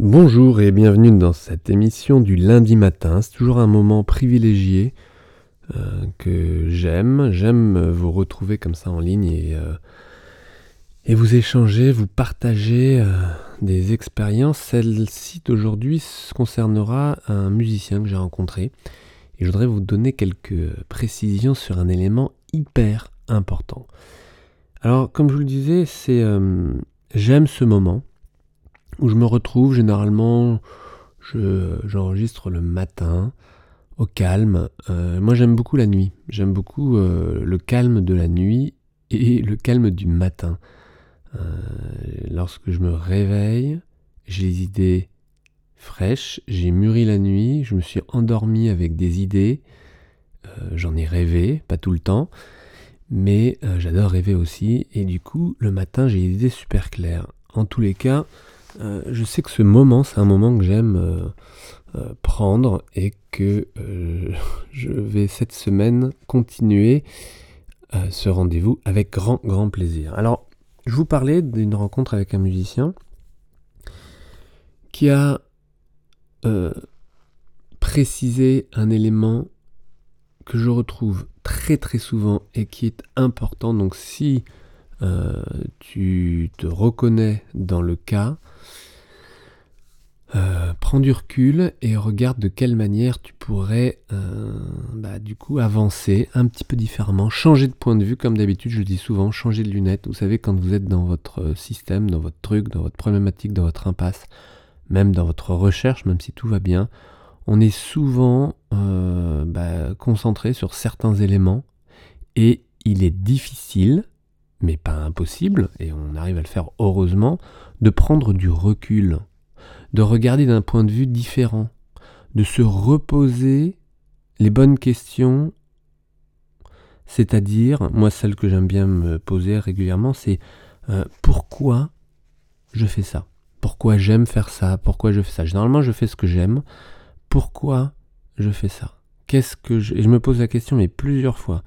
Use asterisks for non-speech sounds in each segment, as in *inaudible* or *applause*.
Bonjour et bienvenue dans cette émission du lundi matin. C'est toujours un moment privilégié euh, que j'aime. J'aime vous retrouver comme ça en ligne et, euh, vous échanger, vous partager euh, des expériences. Celle-ci d'aujourd'hui concernera un musicien que j'ai rencontré et je voudrais vous donner quelques précisions sur un élément hyper important. Alors, comme je vous le disais, c'est j'aime ce moment où je me retrouve généralement, j'enregistre le matin au calme. Euh, moi j'aime beaucoup la nuit, j'aime beaucoup euh, le calme de la nuit et le calme du matin. Euh, lorsque je me réveille, j'ai les idées fraîches, j'ai mûri la nuit, je me suis endormi avec des idées, j'en ai rêvé, pas tout le temps, mais j'adore rêver aussi, et du coup le matin j'ai des idées super claires. En tous les cas, euh, je sais que ce moment, c'est un moment que j'aime euh, euh, prendre et que *laughs* je vais cette semaine continuer ce rendez-vous avec grand, grand plaisir. Alors, je vous parlais d'une rencontre avec un musicien qui a précisé un élément que je retrouve très très souvent et qui est important. Donc si tu te reconnais dans le cas, euh, prends du recul et regarde de quelle manière tu pourrais euh, bah, du coup avancer un petit peu différemment, changer de point de vue comme d'habitude je le dis souvent, changer de lunettes. Vous savez quand vous êtes dans votre système, dans votre truc, dans votre problématique, dans votre impasse, même dans votre recherche, même si tout va bien, on est souvent euh, bah, concentré sur certains éléments et il est difficile, mais pas impossible, et on arrive à le faire heureusement, de prendre du recul de regarder d'un point de vue différent, de se reposer les bonnes questions, c'est-à-dire, moi celle que j'aime bien me poser régulièrement, c'est euh, pourquoi je fais ça? Pourquoi j'aime faire ça? Pourquoi je fais ça? Généralement je fais ce que j'aime, pourquoi je fais ça? Qu'est-ce que. Et je me pose la question mais plusieurs fois.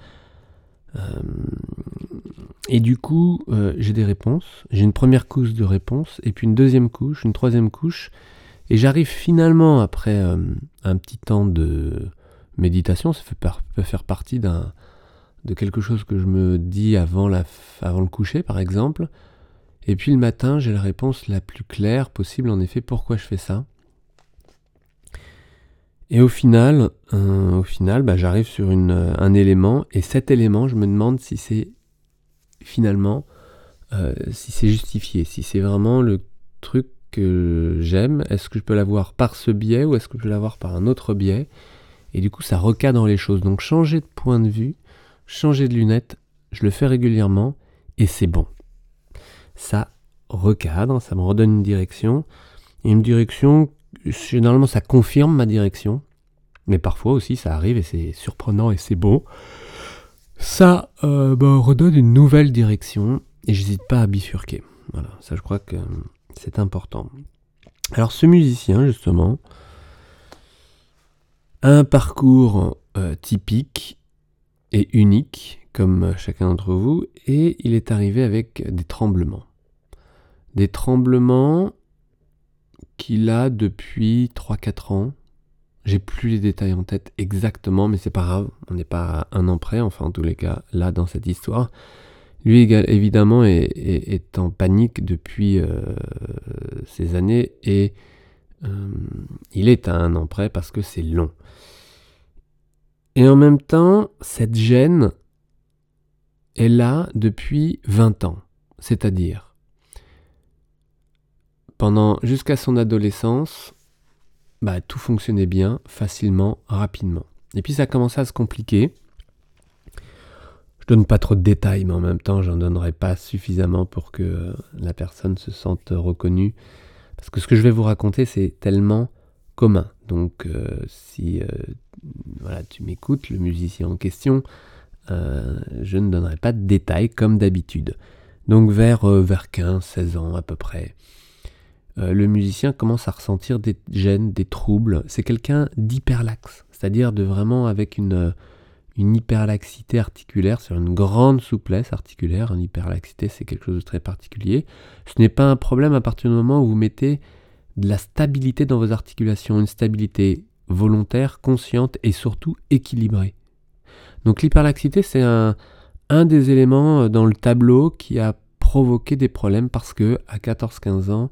Euh, et du coup, euh, j'ai des réponses. J'ai une première couche de réponses, et puis une deuxième couche, une troisième couche. Et j'arrive finalement, après euh, un petit temps de méditation, ça peut faire partie d'un, de quelque chose que je me dis avant le coucher, par exemple. Et puis le matin, j'ai la réponse la plus claire possible, en effet, pourquoi je fais ça? Et au final, euh, au final bah, j'arrive sur euh, un élément, et cet élément, je me demande si c'est finalement, euh, si c'est justifié, si c'est vraiment le truc que j'aime, est-ce que je peux l'avoir par ce biais ou est-ce que je peux l'avoir par un autre biais? Et du coup, ça recadre les choses. Donc changer de point de vue, changer de lunettes, je le fais régulièrement, et c'est bon. Ça recadre, ça me redonne une direction, une direction généralement ça confirme ma direction, mais parfois aussi ça arrive et c'est surprenant et c'est beau. Ça euh, bah, redonne une nouvelle direction et j'hésite pas à bifurquer. Voilà, ça je crois que c'est important. Alors ce musicien justement un parcours euh, typique et unique comme chacun d'entre vous et il est arrivé avec des tremblements. Des tremblements qu'il a depuis 3-4 ans. J'ai plus les détails en tête exactement, mais c'est pas grave, on n'est pas à un an près, enfin en tous les cas, là dans cette histoire. Lui évidemment est, en panique depuis euh, ces années et euh, il est à un an près parce que c'est long. Et en même temps, cette gêne est là depuis 20 ans. C'est-à-dire, pendant jusqu'à son adolescence, bah, tout fonctionnait bien, facilement, rapidement. Et puis ça a commencé à se compliquer. Je donne pas trop de détails, mais en même temps, j'en donnerai pas suffisamment pour que la personne se sente reconnue. Parce que ce que je vais vous raconter, c'est tellement commun. Donc, euh, si euh, tu m'écoutes, le musicien en question, euh, je ne donnerai pas de détails comme d'habitude. Donc, vers, vers 15, 16 ans à peu près, euh, le musicien commence à ressentir des gènes, des troubles. C'est quelqu'un d'hyperlaxe, c'est-à-dire de vraiment avec une, euh, une hyperlaxité articulaire, sur une grande souplesse articulaire. Une hyperlaxité, c'est quelque chose de très particulier. Ce n'est pas un problème à partir du moment où vous mettez de la stabilité dans vos articulations, une stabilité volontaire, consciente et surtout équilibrée. Donc l'hyperlaxité, c'est un, un des éléments dans le tableau qui a provoqué des problèmes parce que à 14-15 ans,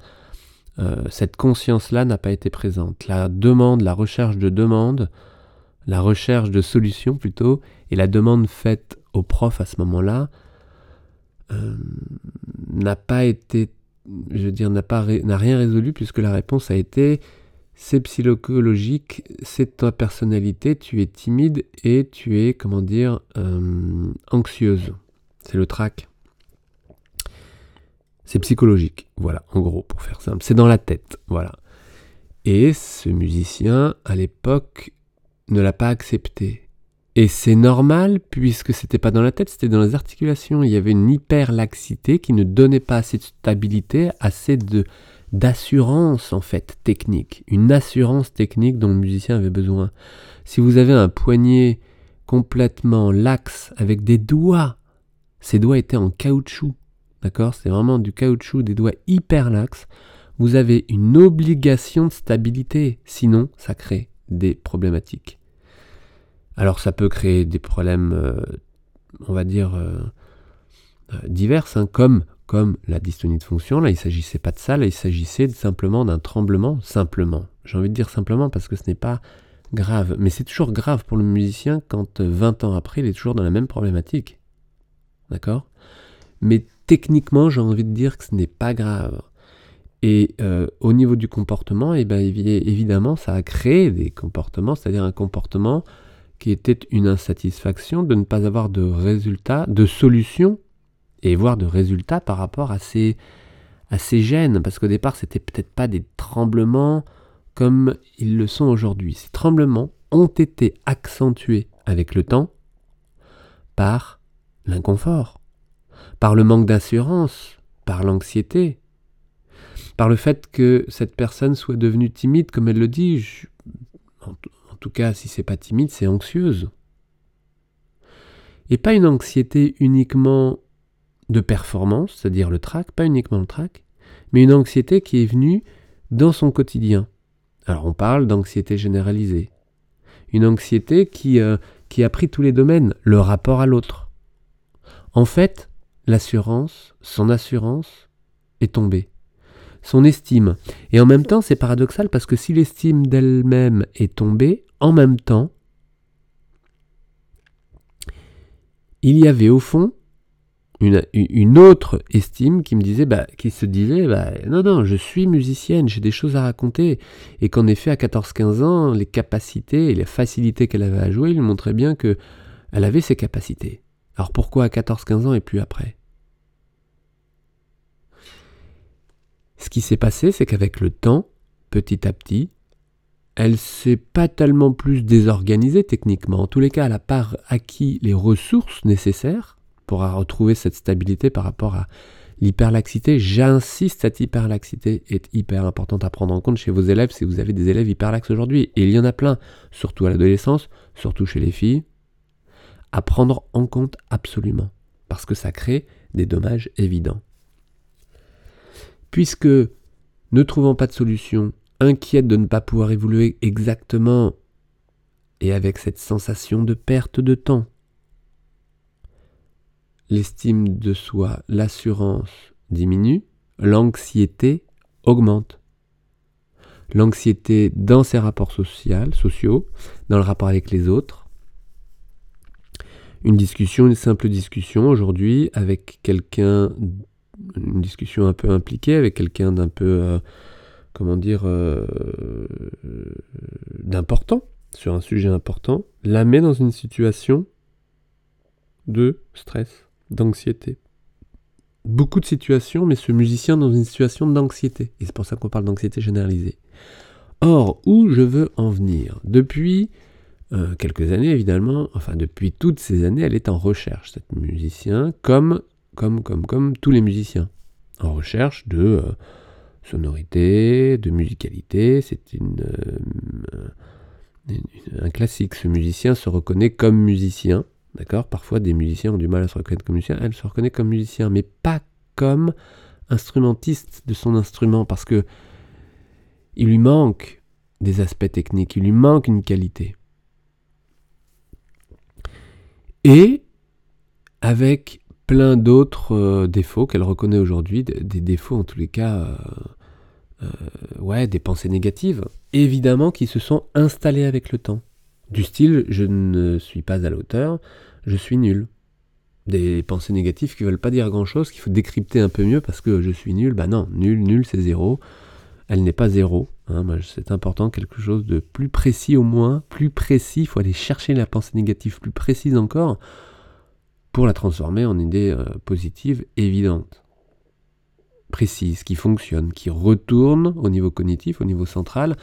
euh, cette conscience-là n'a pas été présente. La demande, la recherche de demande, la recherche de solutions plutôt, et la demande faite au prof à ce moment-là euh, n'a pas été, je veux dire, n'a rien résolu puisque la réponse a été c'est psychologique, c'est ta personnalité, tu es timide et tu es, comment dire, euh, anxieuse. C'est le trac. C'est psychologique, voilà, en gros, pour faire simple. C'est dans la tête, voilà. Et ce musicien, à l'époque, ne l'a pas accepté. Et c'est normal, puisque c'était pas dans la tête, c'était dans les articulations. Il y avait une hyperlaxité qui ne donnait pas assez de stabilité, assez de d'assurance en fait technique, une assurance technique dont le musicien avait besoin. Si vous avez un poignet complètement laxe avec des doigts, ces doigts étaient en caoutchouc, D'accord? C'est vraiment du caoutchouc, des doigts hyper laxes. Vous avez une obligation de stabilité, sinon ça crée des problématiques. Alors ça peut créer des problèmes, euh, on va dire, euh, euh, divers, hein, comme, comme la dystonie de fonction. Là, il ne s'agissait pas de ça, là, il s'agissait simplement d'un tremblement, simplement. J'ai envie de dire simplement parce que ce n'est pas grave. Mais c'est toujours grave pour le musicien quand 20 ans après, il est toujours dans la même problématique. D'accord? Mais techniquement, j'ai envie de dire que ce n'est pas grave. Et euh, au niveau du comportement, eh ben, évidemment, ça a créé des comportements, c'est-à-dire un comportement qui était une insatisfaction de ne pas avoir de résultats, de solutions, et voire de résultats par rapport à ces, à gènes. Parce qu'au départ, c'était peut-être pas des tremblements comme ils le sont aujourd'hui. Ces tremblements ont été accentués avec le temps par l'inconfort par le manque d'assurance, par l'anxiété, par le fait que cette personne soit devenue timide, comme elle le dit, en, tout cas si c'est pas timide, c'est anxieuse. Et pas une anxiété uniquement de performance, c'est-à-dire le trac, pas uniquement le trac, mais une anxiété qui est venue dans son quotidien. Alors on parle d'anxiété généralisée. Une anxiété qui, euh, qui a pris tous les domaines, le rapport à l'autre. En fait, l'assurance, son assurance est tombée. Son estime. Et en même temps, c'est paradoxal parce que si l'estime d'elle-même est tombée, en même temps, il y avait au fond une, autre estime qui me disait, bah, qui se disait, bah, non, non, je suis musicienne, j'ai des choses à raconter. Et qu'en effet, à 14-15 ans, les capacités et les facilités qu'elle avait à jouer, il montrait bien que elle avait ses capacités. Alors pourquoi à 14-15 ans et plus après? Ce qui s'est passé, c'est qu'avec le temps, petit à petit, elle s'est pas tellement plus désorganisée techniquement. En tous les cas, elle n'a pas acquis les ressources nécessaires pour retrouver cette stabilité par rapport à l'hyperlaxité. J'insiste, cette hyperlaxité est hyper importante à prendre en compte chez vos élèves si vous avez des élèves hyperlaxes aujourd'hui. Et il y en a plein, surtout à l'adolescence, surtout chez les filles. À prendre en compte absolument, parce que ça crée des dommages évidents puisque, ne trouvant pas de solution, inquiète de ne pas pouvoir évoluer exactement et avec cette sensation de perte de temps, l'estime de soi, l'assurance diminue, l'anxiété augmente. L'anxiété dans ses rapports sociaux, sociaux, dans le rapport avec les autres. Une discussion, une simple discussion aujourd'hui avec quelqu'un une discussion un peu impliquée avec quelqu'un d'un peu, euh, comment dire, euh, d'important, sur un sujet important, la met dans une situation de stress, d'anxiété. Beaucoup de situations, mais ce musicien dans une situation d'anxiété. Et c'est pour ça qu'on parle d'anxiété généralisée. Or, où je veux en venir? Depuis euh, quelques années, évidemment, enfin depuis toutes ces années, elle est en recherche, cette musicien, comme comme, comme, comme tous les musiciens, en recherche de euh, sonorité, de musicalité. C'est euh, un classique. Ce musicien se reconnaît comme musicien. D'accord? Parfois, des musiciens ont du mal à se reconnaître comme musicien. Elle se reconnaît comme musicien, mais pas comme instrumentiste de son instrument, parce que il lui manque des aspects techniques, il lui manque une qualité. Et avec plein d'autres euh, défauts qu'elle reconnaît aujourd'hui, des, défauts en tous les cas, euh, euh, ouais, des pensées négatives, évidemment qui se sont installées avec le temps. Du style, je ne suis pas à l'auteur, je suis nul. Des pensées négatives qui ne veulent pas dire grand-chose, qu'il faut décrypter un peu mieux parce que je suis nul. Bah non, nul, nul, c'est zéro. Elle n'est pas zéro. Hein, c'est important, quelque chose de plus précis au moins, plus précis. Il faut aller chercher la pensée négative plus précise encore pour la transformer en idée euh, positive évidente, précise, qui fonctionne, qui retourne au niveau cognitif, au niveau central,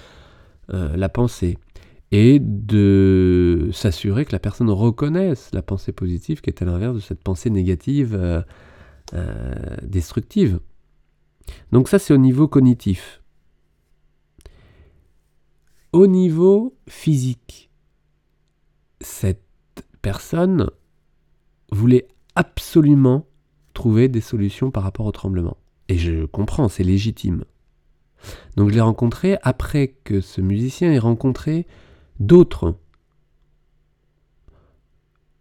euh, la pensée et de s'assurer que la personne reconnaisse la pensée positive qui est à l'inverse de cette pensée négative euh, destructive. Donc ça c'est au niveau cognitif. Au niveau physique, cette personne voulait absolument trouver des solutions par rapport au tremblement. Et je comprends, c'est légitime. Donc je l'ai rencontré après que ce musicien ait rencontré d'autres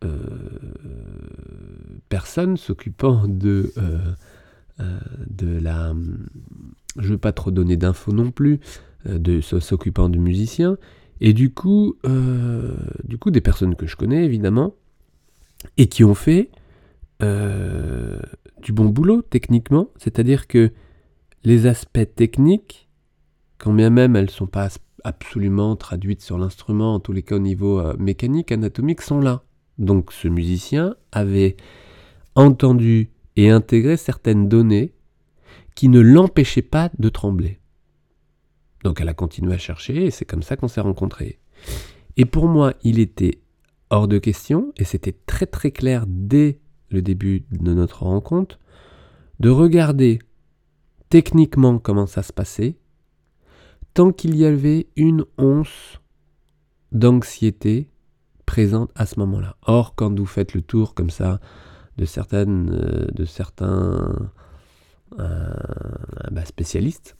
euh, personnes s'occupant de, euh, euh, de la... Je ne veux pas trop donner d'infos non plus, de s'occupant du musicien, et du coup, des personnes que je connais évidemment, et qui ont fait du bon boulot techniquement, c'est-à-dire que les aspects techniques, quand bien même elles ne sont pas absolument traduites sur l'instrument, en tous les cas au niveau euh, mécanique, anatomique, sont là. Donc ce musicien avait entendu et intégré certaines données qui ne l'empêchaient pas de trembler. Donc elle a continué à chercher et c'est comme ça qu'on s'est rencontrés. Et pour moi, il était hors de question, et c'était très très clair dès le début de notre rencontre, de regarder techniquement comment ça se passait tant qu'il y avait une once d'anxiété présente à ce moment-là. Or, quand vous faites le tour comme ça de, certaines, euh, de certains euh, bah, spécialistes,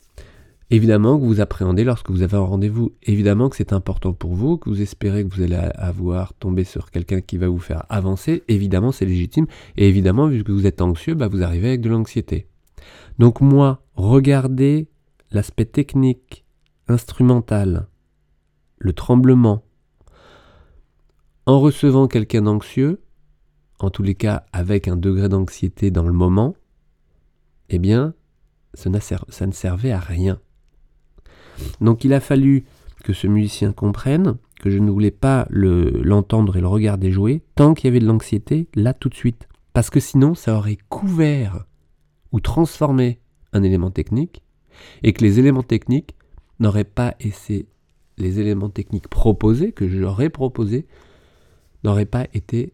évidemment que vous appréhendez lorsque vous avez un rendez-vous, évidemment que c'est important pour vous, que vous espérez que vous allez avoir tombé sur quelqu'un qui va vous faire avancer, évidemment c'est légitime, et évidemment vu que vous êtes anxieux, bah, vous arrivez avec de l'anxiété. Donc moi, regardez l'aspect technique instrumental, le tremblement, en recevant quelqu'un d'anxieux, en tous les cas avec un degré d'anxiété dans le moment, eh bien, ça, ne servait à rien. Donc il a fallu que ce musicien comprenne que je ne voulais pas l'entendre et le regarder jouer tant qu'il y avait de l'anxiété là tout de suite. Parce que sinon, ça aurait couvert ou transformé un élément technique et que les éléments techniques n'auraient pas été les éléments techniques proposés, que j'aurais proposés, n'auraient pas été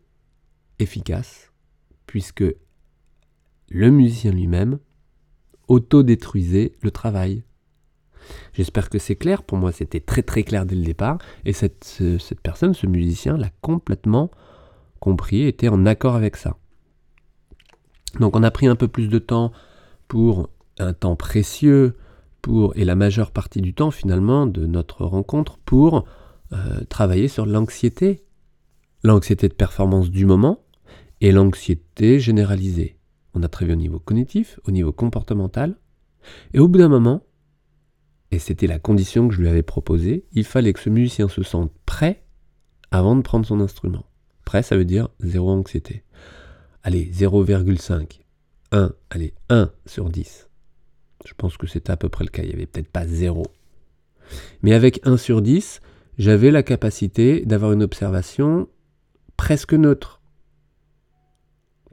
efficaces, puisque le musicien lui-même autodétruisait le travail. J'espère que c'est clair, pour moi c'était très très clair dès le départ, et cette, cette personne, ce musicien, l'a complètement compris, était en accord avec ça. Donc on a pris un peu plus de temps pour un temps précieux pour, et la majeure partie du temps finalement de notre rencontre pour euh, travailler sur l'anxiété. L'anxiété de performance du moment et l'anxiété généralisée. On a travaillé au niveau cognitif, au niveau comportemental, et au bout d'un moment, et c'était la condition que je lui avais proposée, il fallait que ce musicien se sente prêt avant de prendre son instrument. Prêt, ça veut dire zéro anxiété. Allez, 0,5. 1, allez, 1 sur 10. Je pense que c'était à peu près le cas. Il n'y avait peut-être pas zéro. Mais avec 1 sur 10, j'avais la capacité d'avoir une observation presque neutre.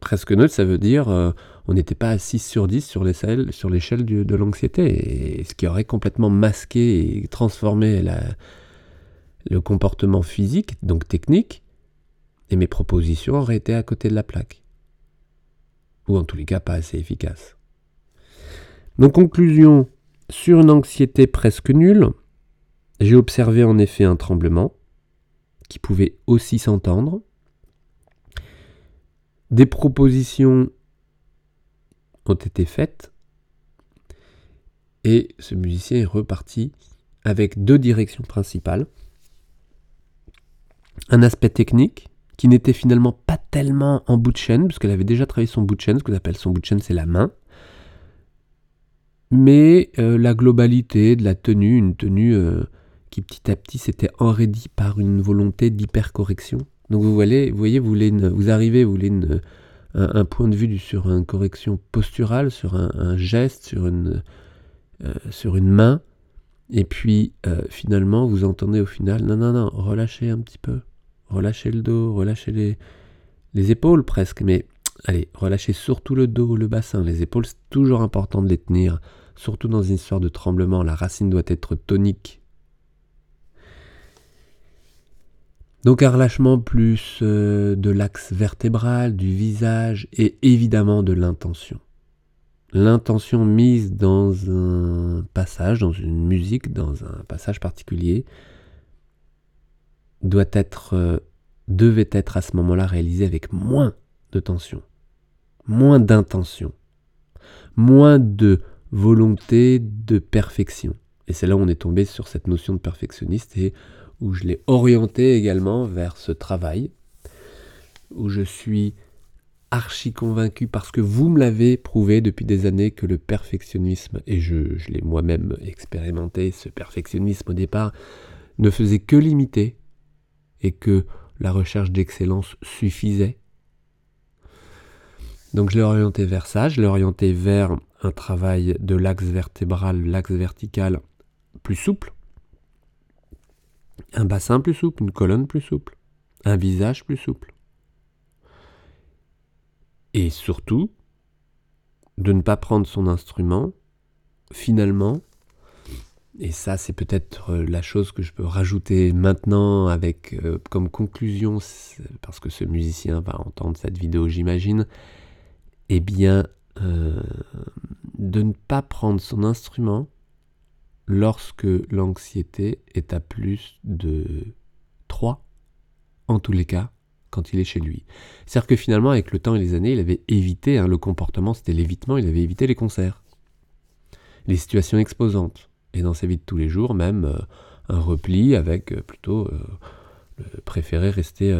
Presque neutre, ça veut dire euh, on n'était pas à 6 sur 10 sur l'échelle, sur l'échelle de l'anxiété, ce qui aurait complètement masqué et transformé le comportement physique, donc technique, et mes propositions auraient été à côté de la plaque. Ou en tous les cas pas assez efficaces. Donc conclusion, sur une anxiété presque nulle, j'ai observé en effet un tremblement qui pouvait aussi s'entendre. Des propositions ont été faites et ce musicien est reparti avec deux directions principales. Un aspect technique, qui n'était finalement pas tellement en bout de chaîne, puisqu'elle avait déjà travaillé son bout de chaîne, ce qu'on appelle son bout de chaîne, c'est la main. Mais euh, la globalité de la tenue, une tenue euh, qui petit à petit s'était enraidie par une volonté d'hypercorrection. Donc vous voyez, vous, voyez, vous, voulez vous arrivez, vous voulez un, point de vue sur une correction posturale, sur un, geste, sur une, euh, sur une main, et puis finalement vous entendez au final, non, non, non, relâchez un petit peu, relâchez le dos, relâchez les, les épaules presque, mais allez, relâchez surtout le dos, le bassin, les épaules, c'est toujours important de les tenir, surtout dans une histoire de tremblement, la racine doit être tonique. Donc un relâchement plus euh, de l'axe vertébral, du visage et évidemment de l'intention. L'intention mise dans un passage, dans une musique, dans un passage particulier, doit être, euh, devait être à ce moment-là réalisée avec moins de tension, moins d'intention, moins de volonté de perfection. Et c'est là où on est tombé sur cette notion de perfectionniste et où je l'ai orienté également vers ce travail, où je suis archi convaincu parce que vous me l'avez prouvé depuis des années que le perfectionnisme, et je, je l'ai moi-même expérimenté, ce perfectionnisme au départ, ne faisait que limiter et que la recherche d'excellence suffisait. Donc je l'ai orienté vers ça, je l'ai orienté vers un travail de l'axe vertébral, l'axe vertical plus souple, un bassin plus souple, une colonne plus souple, un visage plus souple. Et surtout, de ne pas prendre son instrument, finalement, et ça c'est peut-être euh, la chose que je peux rajouter maintenant avec euh, comme conclusion, parce que ce musicien va entendre cette vidéo j'imagine, eh bien euh, de ne pas prendre son instrument lorsque l'anxiété est à plus de 3, en tous les cas, quand il est chez lui. C'est-à-dire que finalement, avec le temps et les années, il avait évité, hein, le comportement c'était l'évitement, il avait évité les concerts, les situations exposantes, et dans sa vie de tous les jours, même euh, un repli avec euh, plutôt préférer rester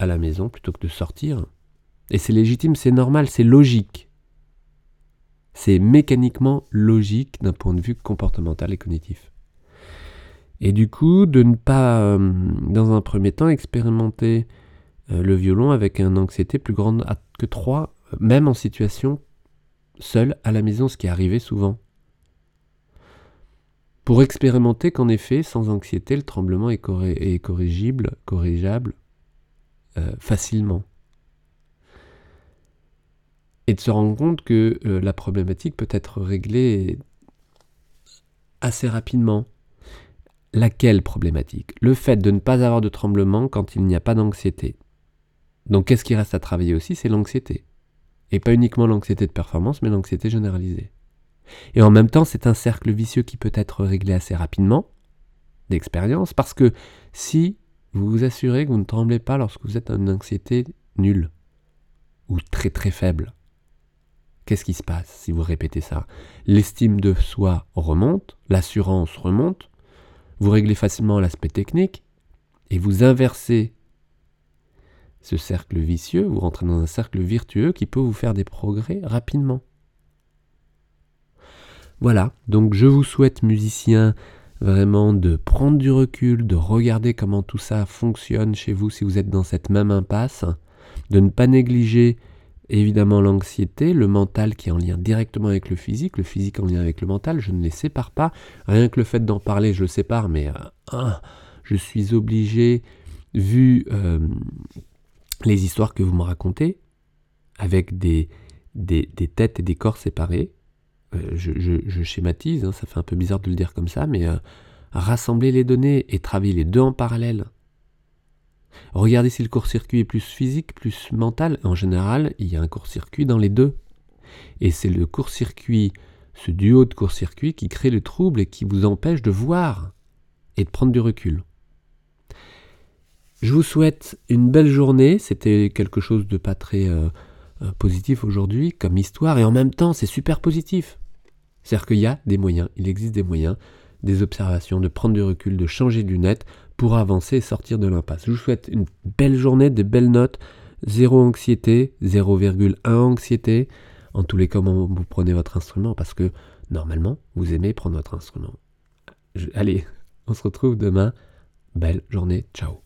à la maison plutôt que de sortir. Et c'est légitime, c'est normal, c'est logique. C'est mécaniquement logique d'un point de vue comportemental et cognitif. Et du coup, de ne pas, euh, dans un premier temps, expérimenter euh, le violon avec une anxiété plus grande que 3, même en situation seule à la maison, ce qui arrivait souvent. Pour expérimenter qu'en effet, sans anxiété, le tremblement est, corrigeable euh, facilement et de se rendre compte que euh, la problématique peut être réglée assez rapidement. Laquelle problématique? Le fait de ne pas avoir de tremblement quand il n'y a pas d'anxiété. Donc qu'est-ce qui reste à travailler aussi? C'est l'anxiété. Et pas uniquement l'anxiété de performance, mais l'anxiété généralisée. Et en même temps, c'est un cercle vicieux qui peut être réglé assez rapidement, d'expérience, parce que si vous vous assurez que vous ne tremblez pas lorsque vous êtes en anxiété nulle, ou très très faible, Qu'est-ce qui se passe si vous répétez ça? L'estime de soi remonte, l'assurance remonte, vous réglez facilement l'aspect technique et vous inversez ce cercle vicieux, vous rentrez dans un cercle virtueux qui peut vous faire des progrès rapidement. Voilà, donc je vous souhaite musiciens vraiment de prendre du recul, de regarder comment tout ça fonctionne chez vous si vous êtes dans cette même impasse, de ne pas négliger évidemment l'anxiété, le mental qui est en lien directement avec le physique, le physique en lien avec le mental, je ne les sépare pas. Rien que le fait d'en parler, je le sépare, mais euh, ah, je suis obligé, vu euh, les histoires que vous me racontez, avec des, des, têtes et des corps séparés, euh, je, schématise, hein, ça fait un peu bizarre de le dire comme ça, mais rassembler les données et travailler les deux en parallèle, Regardez si le court-circuit est plus physique, plus mental. En général, il y a un court-circuit dans les deux. Et c'est le court-circuit, ce duo de court-circuit qui crée le trouble et qui vous empêche de voir et de prendre du recul. Je vous souhaite une belle journée. C'était quelque chose de pas très euh, euh, positif aujourd'hui comme histoire et en même temps c'est super positif. C'est-à-dire qu'il y a des moyens, il existe des moyens des observations, de prendre du recul, de changer du net pour avancer et sortir de l'impasse. Je vous souhaite une belle journée, des belles notes, zéro anxiété, 0,1 anxiété. En tous les cas, vous prenez votre instrument parce que normalement, vous aimez prendre votre instrument. allez, on se retrouve demain. Belle journée, ciao